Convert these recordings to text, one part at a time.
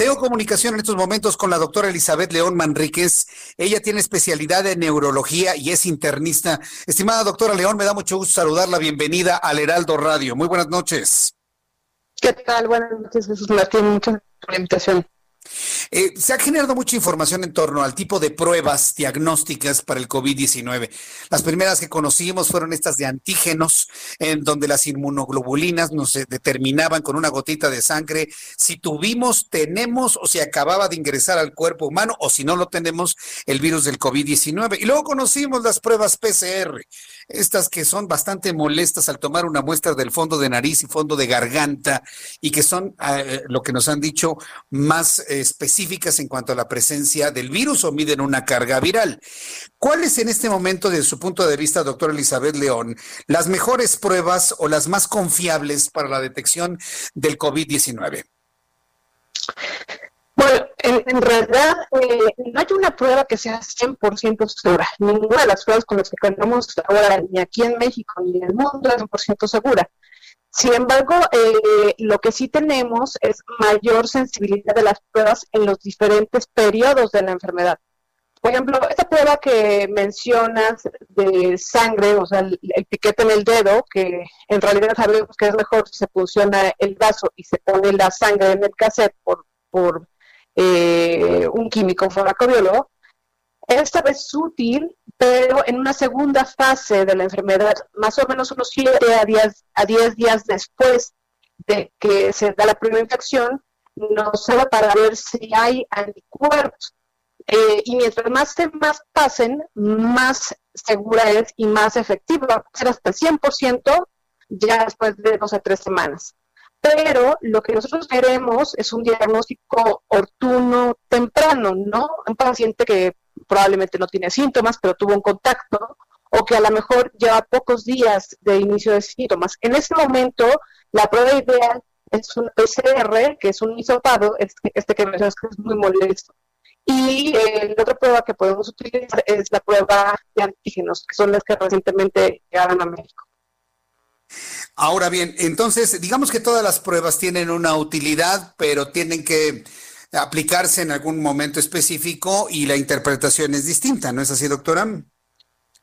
Tengo comunicación en estos momentos con la doctora Elizabeth León Manríquez. Ella tiene especialidad en neurología y es internista. Estimada doctora León, me da mucho gusto saludarla. Bienvenida al Heraldo Radio. Muy buenas noches. ¿Qué tal? Buenas noches, Jesús Martín. Muchas gracias por la invitación. Eh, se ha generado mucha información en torno al tipo de pruebas diagnósticas para el COVID-19. Las primeras que conocimos fueron estas de antígenos, en donde las inmunoglobulinas nos eh, determinaban con una gotita de sangre si tuvimos, tenemos o si acababa de ingresar al cuerpo humano o si no lo tenemos el virus del COVID-19. Y luego conocimos las pruebas PCR, estas que son bastante molestas al tomar una muestra del fondo de nariz y fondo de garganta y que son eh, lo que nos han dicho más específicas en cuanto a la presencia del virus o miden una carga viral. ¿Cuáles en este momento, desde su punto de vista, doctora Elizabeth León, las mejores pruebas o las más confiables para la detección del COVID-19? Bueno, en, realidad eh, no hay una prueba que sea 100% segura. Ninguna de las pruebas con las que contamos ahora, ni aquí en México ni en el mundo, es 100% segura. Sin embargo, eh, lo que sí tenemos es mayor sensibilidad de las pruebas en los diferentes periodos de la enfermedad. Por ejemplo, esta prueba que mencionas de sangre, o sea, el, piquete en el dedo, que en realidad sabemos que es mejor si se funciona el vaso y se pone la sangre en el cassette por, por eh, un químico farmacobiólogo, esta vez útil, pero en una segunda fase de la enfermedad, más o menos unos 7 a 10, a 10 días después de que se da la primera infección, nos sirve para ver si hay anticuerpos. Eh, y mientras más más pasen, más segura es y más efectiva. Va a ser hasta el 100% ya después de dos a tres semanas. Pero lo que nosotros queremos es un diagnóstico oportuno temprano, ¿no? Un paciente que probablemente no tiene síntomas, pero tuvo un contacto, o que a lo mejor lleva pocos días de inicio de síntomas. En ese momento, la prueba ideal es un PCR, que es un hisopado, este, este que mencionas que es muy molesto. Y eh, la otra prueba que podemos utilizar es la prueba de antígenos, que son las que recientemente llegaron a México. Ahora bien, entonces, digamos que todas las pruebas tienen una utilidad, pero tienen que aplicarse en algún momento específico y la interpretación es distinta, ¿no es así, doctora?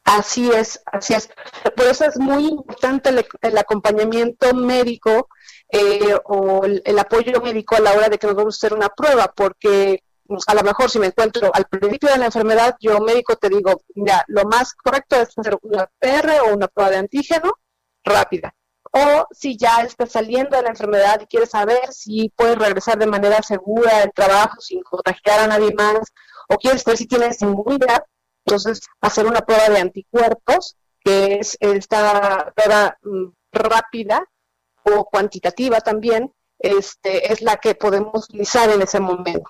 Así es, así es. Por eso es muy importante el, acompañamiento médico eh, o el, apoyo médico a la hora de que nos vamos a hacer una prueba, porque pues, a lo mejor si me encuentro al principio de la enfermedad, yo médico te digo, mira, lo más correcto es hacer una PR o una prueba de antígeno rápida o si ya estás saliendo de la enfermedad y quieres saber si puedes regresar de manera segura al trabajo sin contagiar a nadie más, o quieres ver si tienes inmunidad, entonces hacer una prueba de anticuerpos, que es esta prueba mm, rápida o cuantitativa también, este, es la que podemos utilizar en ese momento.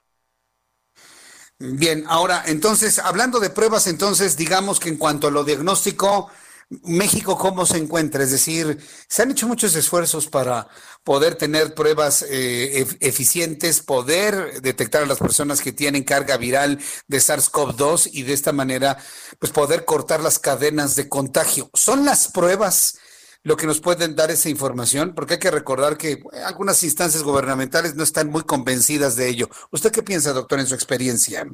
Bien, ahora, entonces, hablando de pruebas, entonces, digamos que en cuanto a lo diagnóstico, México, ¿cómo se encuentra? Es decir, se han hecho muchos esfuerzos para poder tener pruebas eh, eficientes, poder detectar a las personas que tienen carga viral de SARS-CoV-2 y de esta manera, pues poder cortar las cadenas de contagio. ¿Son las pruebas lo que nos pueden dar esa información? Porque hay que recordar que algunas instancias gubernamentales no están muy convencidas de ello. ¿Usted qué piensa, doctor, en su experiencia?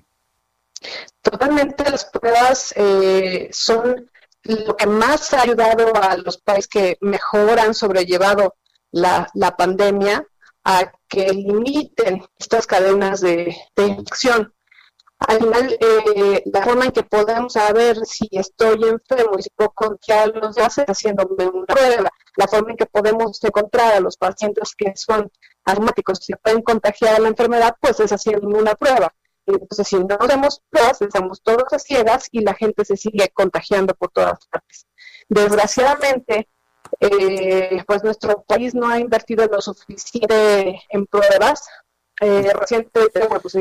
Totalmente, las pruebas eh, son lo que más ha ayudado a los países que mejor han sobrellevado la, pandemia a que limiten estas cadenas de, infección. Al final, eh, la forma en que podemos saber si estoy enfermo y si puedo contagiar los demás es haciéndome una prueba. La forma en que podemos encontrar a los pacientes que son asmáticos y pueden contagiar la enfermedad, pues es haciéndome una prueba. Entonces, si no hacemos pruebas, estamos todos a ciegas y la gente se sigue contagiando por todas partes. Desgraciadamente, eh, pues nuestro país no ha invertido lo suficiente en pruebas. Eh, recientemente, pues,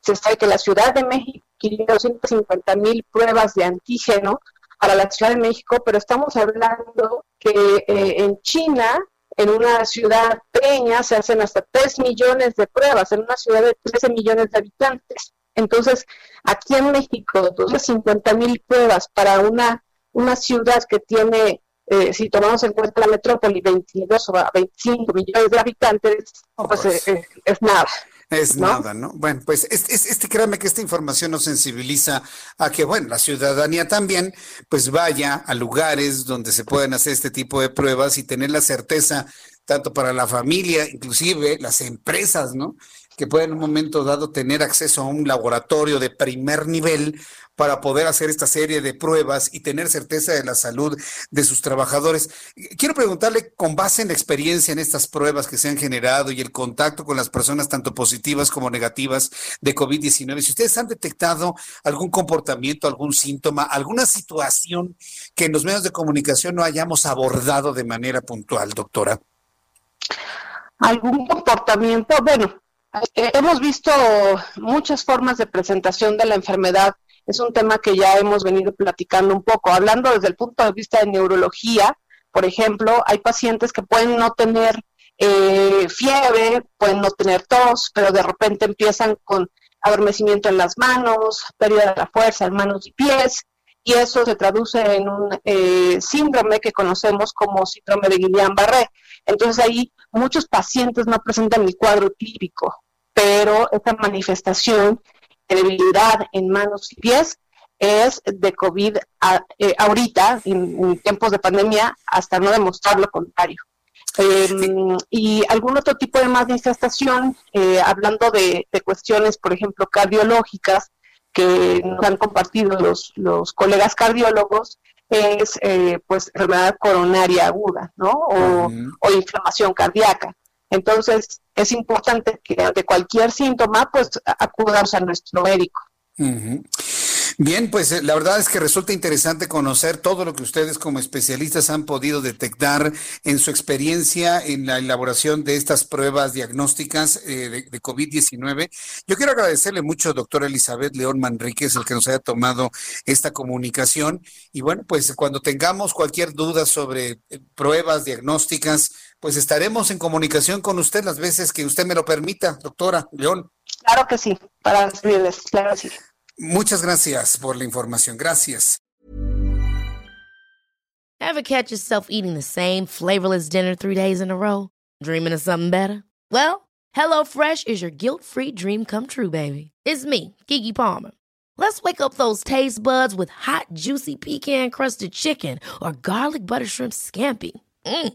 se sabe que la Ciudad de México quiere 250 mil pruebas de antígeno para la Ciudad de México, pero estamos hablando que eh, en China, en una ciudad pequeña, se hacen hasta 3 millones de pruebas, en una ciudad de 13 millones de habitantes. Entonces, aquí en México, 250 mil pruebas para una, una ciudad que tiene, eh, si tomamos en cuenta la metrópoli, 22 o 25 millones de habitantes, pues, pues. eh, es nada. Es nada, ¿no? Bueno, pues este, este, créame que esta información nos sensibiliza a que, bueno, la ciudadanía también, pues vaya a lugares donde se pueden hacer este tipo de pruebas y tener la certeza, tanto para la familia, inclusive las empresas, ¿no? Que pueden en un momento dado tener acceso a un laboratorio de primer nivel para poder hacer esta serie de pruebas y tener certeza de la salud de sus trabajadores. Quiero preguntarle, con base en la experiencia en estas pruebas que se han generado y el contacto con las personas tanto positivas como negativas de COVID-19, si ustedes han detectado algún comportamiento, algún síntoma, alguna situación que en los medios de comunicación no hayamos abordado de manera puntual, doctora. Algún comportamiento, bueno, eh, hemos visto muchas formas de presentación de la enfermedad es un tema que ya hemos venido platicando un poco. Hablando desde el punto de vista de neurología, por ejemplo, hay pacientes que pueden no tener eh, fiebre, pueden no tener tos, pero de repente empiezan con adormecimiento en las manos, pérdida de la fuerza en manos y pies, y eso se traduce en un eh, síndrome que conocemos como síndrome de Guillain-Barré. Entonces ahí muchos pacientes no presentan el cuadro típico, pero esta manifestación debilidad en manos y pies es de COVID eh, ahorita, en, tiempos de pandemia, hasta no demostrar lo contrario. Em, y algún otro tipo de manifestación, eh, hablando de, cuestiones, por ejemplo, cardiológicas, que nos han compartido los, los colegas cardiólogos, es eh, pues enfermedad coronaria aguda, ¿no? O, o inflamación cardíaca. Entonces, es importante que ante cualquier síntoma, pues acudamos a nuestro médico. Bien, pues eh, la verdad es que resulta interesante conocer todo lo que ustedes como especialistas han podido detectar en su experiencia en la elaboración de estas pruebas diagnósticas eh, de, COVID-19. Yo quiero agradecerle mucho, doctora Elizabeth León Manríquez, el que nos haya tomado esta comunicación. Y bueno, pues cuando tengamos cualquier duda sobre eh, pruebas diagnósticas, pues estaremos en comunicación con usted las veces que usted me lo permita, doctora León. Claro que sí, para servirles, claro que sí. Muchas gracias por la información. Gracias. Ever catch yourself eating the same flavorless dinner three days in a row? Dreaming of something better? Well, HelloFresh is your guilt-free dream come true, baby. It's me, Kiki Palmer. Let's wake up those taste buds with hot, juicy pecan-crusted chicken or garlic butter shrimp scampi. Mm.